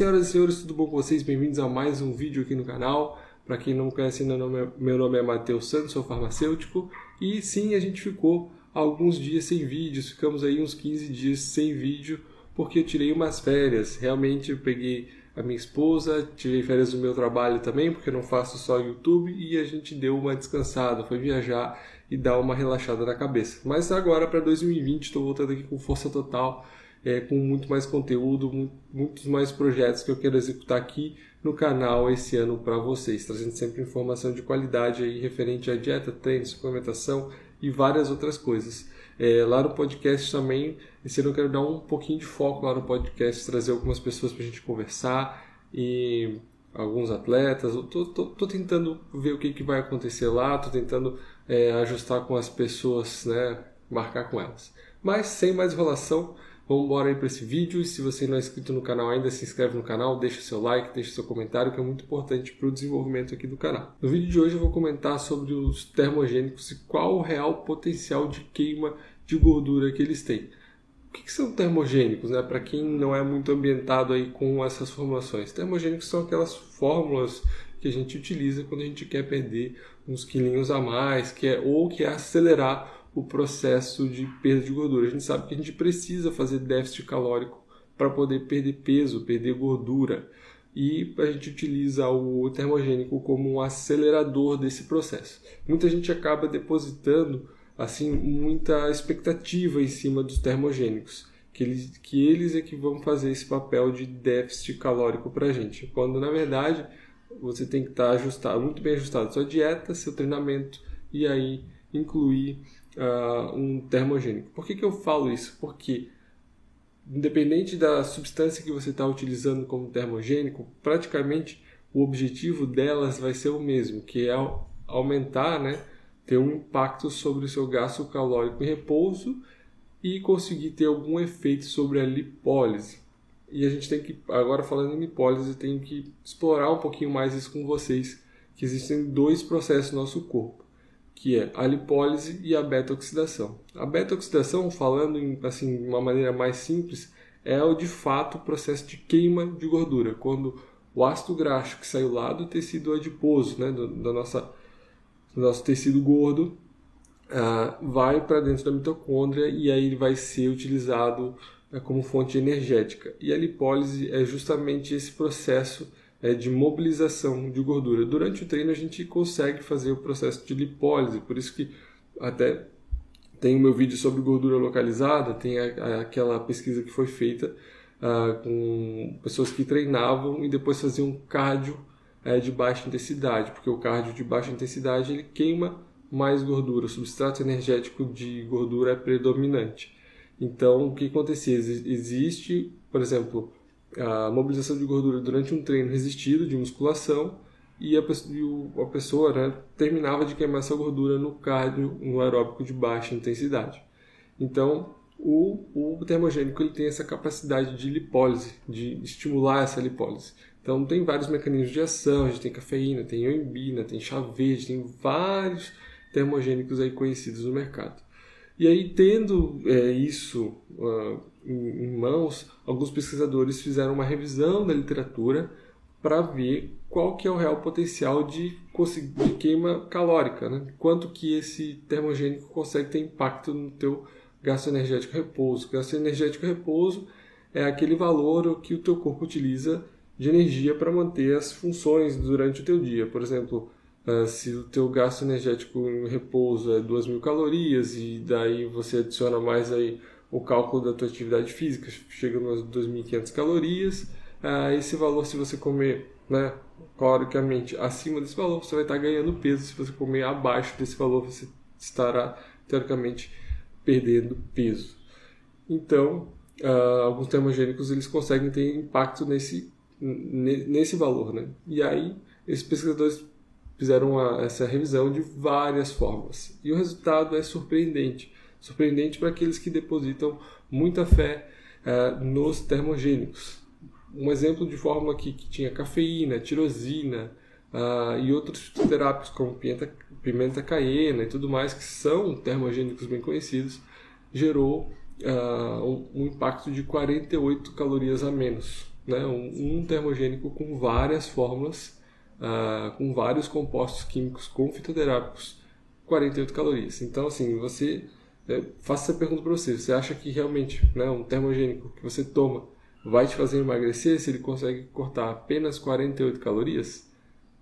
senhoras e senhores, tudo bom com vocês? Bem-vindos a mais um vídeo aqui no canal. Para quem não conhece ainda, meu nome é Matheus Santos, sou farmacêutico. E sim, a gente ficou alguns dias sem vídeos, ficamos aí uns 15 dias sem vídeo, porque eu tirei umas férias. Realmente eu peguei a minha esposa, tirei férias do meu trabalho também, porque eu não faço só YouTube, e a gente deu uma descansada, foi viajar e dar uma relaxada na cabeça. Mas agora para 2020 estou voltando aqui com força total é, com muito mais conteúdo, muitos mais projetos que eu quero executar aqui no canal esse ano para vocês, trazendo sempre informação de qualidade aí referente à dieta, treino, suplementação e várias outras coisas. É, lá no podcast também, esse ano eu quero dar um pouquinho de foco lá no podcast, trazer algumas pessoas para a gente conversar e alguns atletas. Tô, tentando ver o que, que vai acontecer lá, tô tentando é, ajustar com as pessoas, né, marcar com elas. Mas sem mais enrolação, Vamos embora aí para esse vídeo. E se você não é inscrito no canal ainda, se inscreve no canal, deixa seu like, deixa seu comentário, que é muito importante para o desenvolvimento aqui do canal. No vídeo de hoje eu vou comentar sobre os termogênicos e qual o real potencial de queima de gordura que eles têm. O que, que são termogênicos, né? Para quem não é muito ambientado aí com essas formulações, termogênicos são aquelas fórmulas que a gente utiliza quando a gente quer perder uns quilinhos a mais, que é ou quer acelerar o processo de perda de gordura. A gente sabe que a gente precisa fazer déficit calórico para poder perder peso, perder gordura. E a gente utiliza o termogênico como um acelerador desse processo. Muita gente acaba depositando assim muita expectativa em cima dos termogênicos, que eles, que eles é que vão fazer esse papel de déficit calórico para a gente, quando na verdade você tem que estar tá ajustado, muito bem ajustado sua dieta, seu treinamento e aí incluir uh, um termogênico. Por que, que eu falo isso? Porque, independente da substância que você está utilizando como termogênico, praticamente o objetivo delas vai ser o mesmo, que é aumentar, né, ter um impacto sobre o seu gasto calórico em repouso e conseguir ter algum efeito sobre a lipólise. E a gente tem que, agora falando em lipólise, tem que explorar um pouquinho mais isso com vocês, que existem dois processos no nosso corpo que é a lipólise e a beta-oxidação. A beta-oxidação, falando em assim, de uma maneira mais simples, é o de fato o processo de queima de gordura, quando o ácido graxo que saiu lá do tecido adiposo, né, do, nossa, do nosso tecido gordo, uh, vai para dentro da mitocôndria e aí ele vai ser utilizado uh, como fonte energética. E a lipólise é justamente esse processo é, de mobilização de gordura. Durante o treino a gente consegue fazer o processo de lipólise, por isso que até tem o meu vídeo sobre gordura localizada, tem a, a, aquela pesquisa que foi feita uh, com pessoas que treinavam e depois faziam cardio é, de baixa intensidade, porque o cardio de baixa intensidade ele queima mais gordura, o substrato energético de gordura é predominante. Então, o que acontecia? Existe, por exemplo, a mobilização de gordura durante um treino resistido de musculação e a, a pessoa né, terminava de queimar essa gordura no cardio, no aeróbico de baixa intensidade. Então, o, o termogênico ele tem essa capacidade de lipólise, de estimular essa lipólise. Então, tem vários mecanismos de ação, a gente tem cafeína, tem ioimbina, tem chá verde, tem vários termogênicos aí conhecidos no mercado. E aí, tendo é, isso uh, em, em, mãos, alguns pesquisadores fizeram uma revisão da literatura para ver qual que é o real potencial de, de queima calórica, né? quanto que esse termogênico consegue ter impacto no teu gasto energético repouso. Gasto energético repouso é aquele valor que o teu corpo utiliza de energia para manter as funções durante o teu dia. Por exemplo, Uh, se o teu gasto energético em repouso é 2.000 calorias e daí você adiciona mais aí o cálculo da tua atividade física, chega umas 2.500 calorias, uh, esse valor se você comer, né, caloricamente acima desse valor, você vai estar ganhando peso, se você comer abaixo desse valor, você estará teoricamente perdendo peso. Então, uh, alguns termogênicos eles conseguem ter impacto nesse, nesse valor, né? E aí, esses pesquisadores fizeram uma, essa revisão de várias formas. E o resultado é surpreendente. Surpreendente para aqueles que depositam muita fé uh, nos termogênicos. Um exemplo de fórmula que, que tinha cafeína, tirosina uh, e outros fitoterápicos como pimenta, pimenta caiena e tudo mais, que são termogênicos bem conhecidos, gerou uh, um, um impacto de 48 calorias a menos né, um, um termogênico com várias fórmulas, uh, com vários compostos químicos com fitoterápicos, 48 calorias. Então, assim, você é, faça essa pergunta para você. Você acha que realmente né, um termogênico que você toma vai te fazer emagrecer se ele consegue cortar apenas 48 calorias?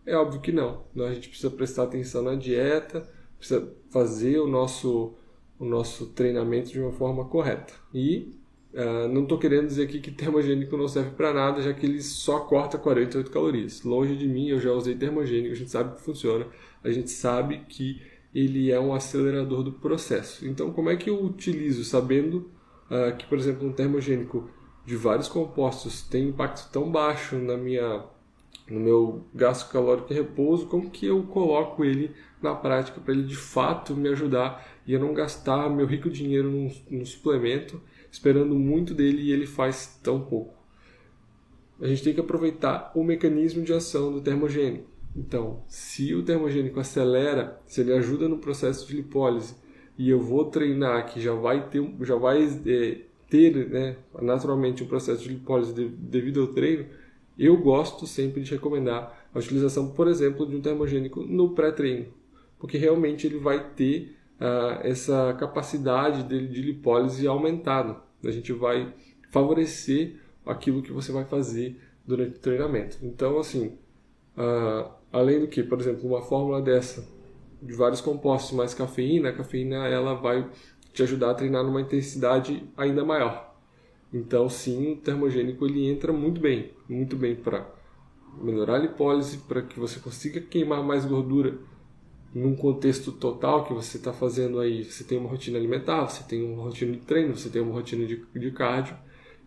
É óbvio que não. A gente precisa prestar atenção na dieta, precisa fazer o nosso, o nosso treinamento de uma forma correta. E uh, não estou querendo dizer aqui que termogênico não serve para nada, já que ele só corta 48 calorias. Longe de mim, eu já usei termogênico, a gente sabe que funciona, a gente sabe que ele é um acelerador do processo. Então, como é que eu utilizo, sabendo uh, que, por exemplo, um termogênico de vários compostos tem impacto tão baixo na minha no meu gasto calórico e repouso, como que eu coloco ele na prática para ele de fato me ajudar e eu não gastar meu rico dinheiro num, num suplemento esperando muito dele e ele faz tão pouco. A gente tem que aproveitar o mecanismo de ação do termogênico. Então, se o termogênico acelera, se ele ajuda no processo de lipólise e eu vou treinar que já vai ter, já vai é, ter né, naturalmente um processo de lipólise de, devido ao treino, eu gosto sempre de recomendar a utilização, por exemplo, de um termogênico no pré-treino, porque realmente ele vai ter uh, essa capacidade de lipólise aumentada. A gente vai favorecer aquilo que você vai fazer durante o treinamento. Então, assim, uh, além do que, por exemplo, uma fórmula dessa de vários compostos mais cafeína, a cafeína ela vai te ajudar a treinar numa intensidade ainda maior. Então, sim, o termogênico ele entra muito bem, muito bem para melhorar a lipólise, para que você consiga queimar mais gordura num contexto total que você está fazendo aí. Você tem uma rotina alimentar, você tem uma rotina de treino, você tem uma rotina de, de cardio,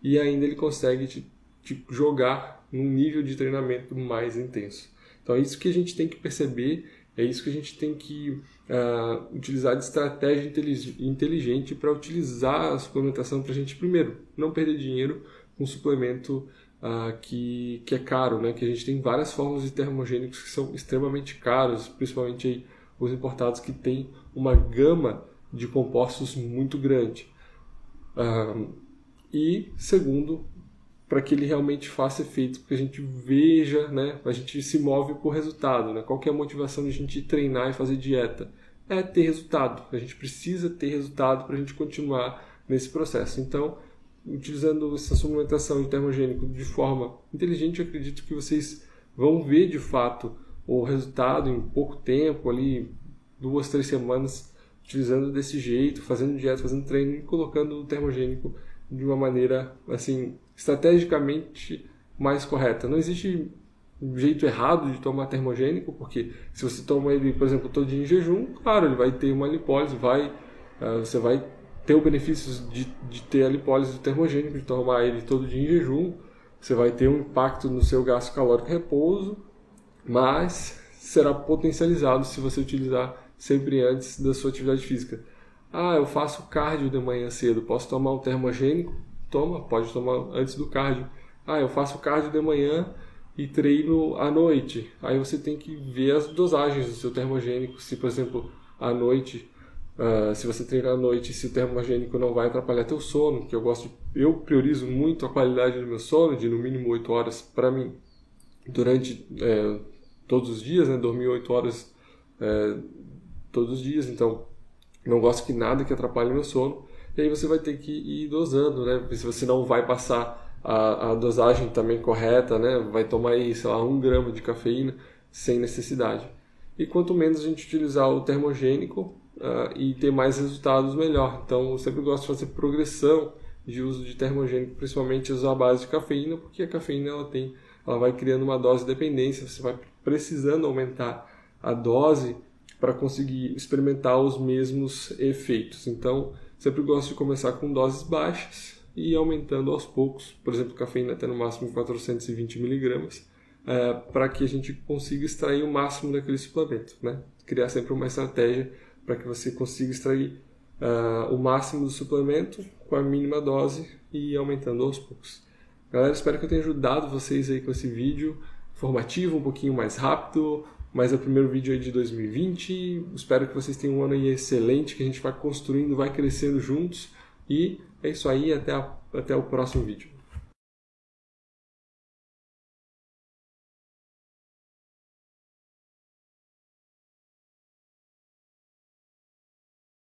e ainda ele consegue te, te jogar num nível de treinamento mais intenso. Então é isso que a gente tem que perceber, é isso que a gente tem que uh, utilizar de estratégia inteligente para utilizar a suplementação para a gente, primeiro, não perder dinheiro com suplemento uh, que, que é caro, né? que a gente tem várias formas de termogênicos que são extremamente caros, principalmente aí, os importados que têm uma gama de compostos muito grande. Uh, e segundo, para que ele realmente faça efeito, que a gente veja, né? A gente se move por resultado, né? Qual que é a motivação de a gente treinar e fazer dieta? É ter resultado. A gente precisa ter resultado para a gente continuar nesse processo. Então, utilizando essa suplementação de termogênico de forma inteligente, acredito que vocês vão ver de fato o resultado em pouco tempo, ali duas, três semanas, utilizando desse jeito, fazendo dieta, fazendo treino e colocando o termogênico de uma maneira assim estrategicamente mais correta. Não existe um jeito errado de tomar termogênico, porque se você toma ele, por exemplo, todo dia em jejum, claro, ele vai ter uma lipólise, vai, uh, você vai ter o benefício de, de ter a lipólise do termogênico, de tomar ele todo dia em jejum, você vai ter um impacto no seu gasto calórico repouso, mas será potencializado se você utilizar sempre antes da sua atividade física. Ah, eu faço cardio de manhã cedo, posso tomar um termogênico? Toma, pode tomar antes do cardio. Ah, eu faço cardio de manhã e treino à noite. Aí você tem que ver as dosagens do seu termogênico. Se, por exemplo, à noite, uh, se você treina à noite, se o termogênico não vai atrapalhar teu sono, que eu gosto, eu priorizo muito a qualidade do meu sono, de no mínimo 8 horas para mim, durante é, todos os dias, né? Dormir 8 horas é, todos os dias, então não gosto que nada que atrapalhe o meu sono e aí você vai ter que ir dosando, né? Se você não vai passar a, a dosagem também correta, né? Vai tomar aí, sei lá, um grama de cafeína sem necessidade. E quanto menos a gente utilizar o termogênico uh, e ter mais resultados, melhor. Então, eu sempre gosto de fazer progressão de uso de termogênico, principalmente usar a base de cafeína, porque a cafeína ela tem, ela vai criando uma dose de dependência, você vai precisando aumentar a dose para conseguir experimentar os mesmos efeitos. Então, Sempre gosto de começar com doses baixas e aumentando aos poucos, por exemplo, cafeína até no máximo 420 miligramas, é, para que a gente consiga extrair o máximo daquele suplemento, né? Criar sempre uma estratégia para que você consiga extrair uh, o máximo do suplemento com a mínima dose e aumentando aos poucos. Galera, espero que eu tenha ajudado vocês aí com esse vídeo informativo, um pouquinho mais rápido, mas é o primeiro vídeo aí de 2020. Espero que vocês tenham um ano aí excelente, que a gente vai construindo, vai crescendo juntos. E é isso aí, até, a, até o próximo vídeo.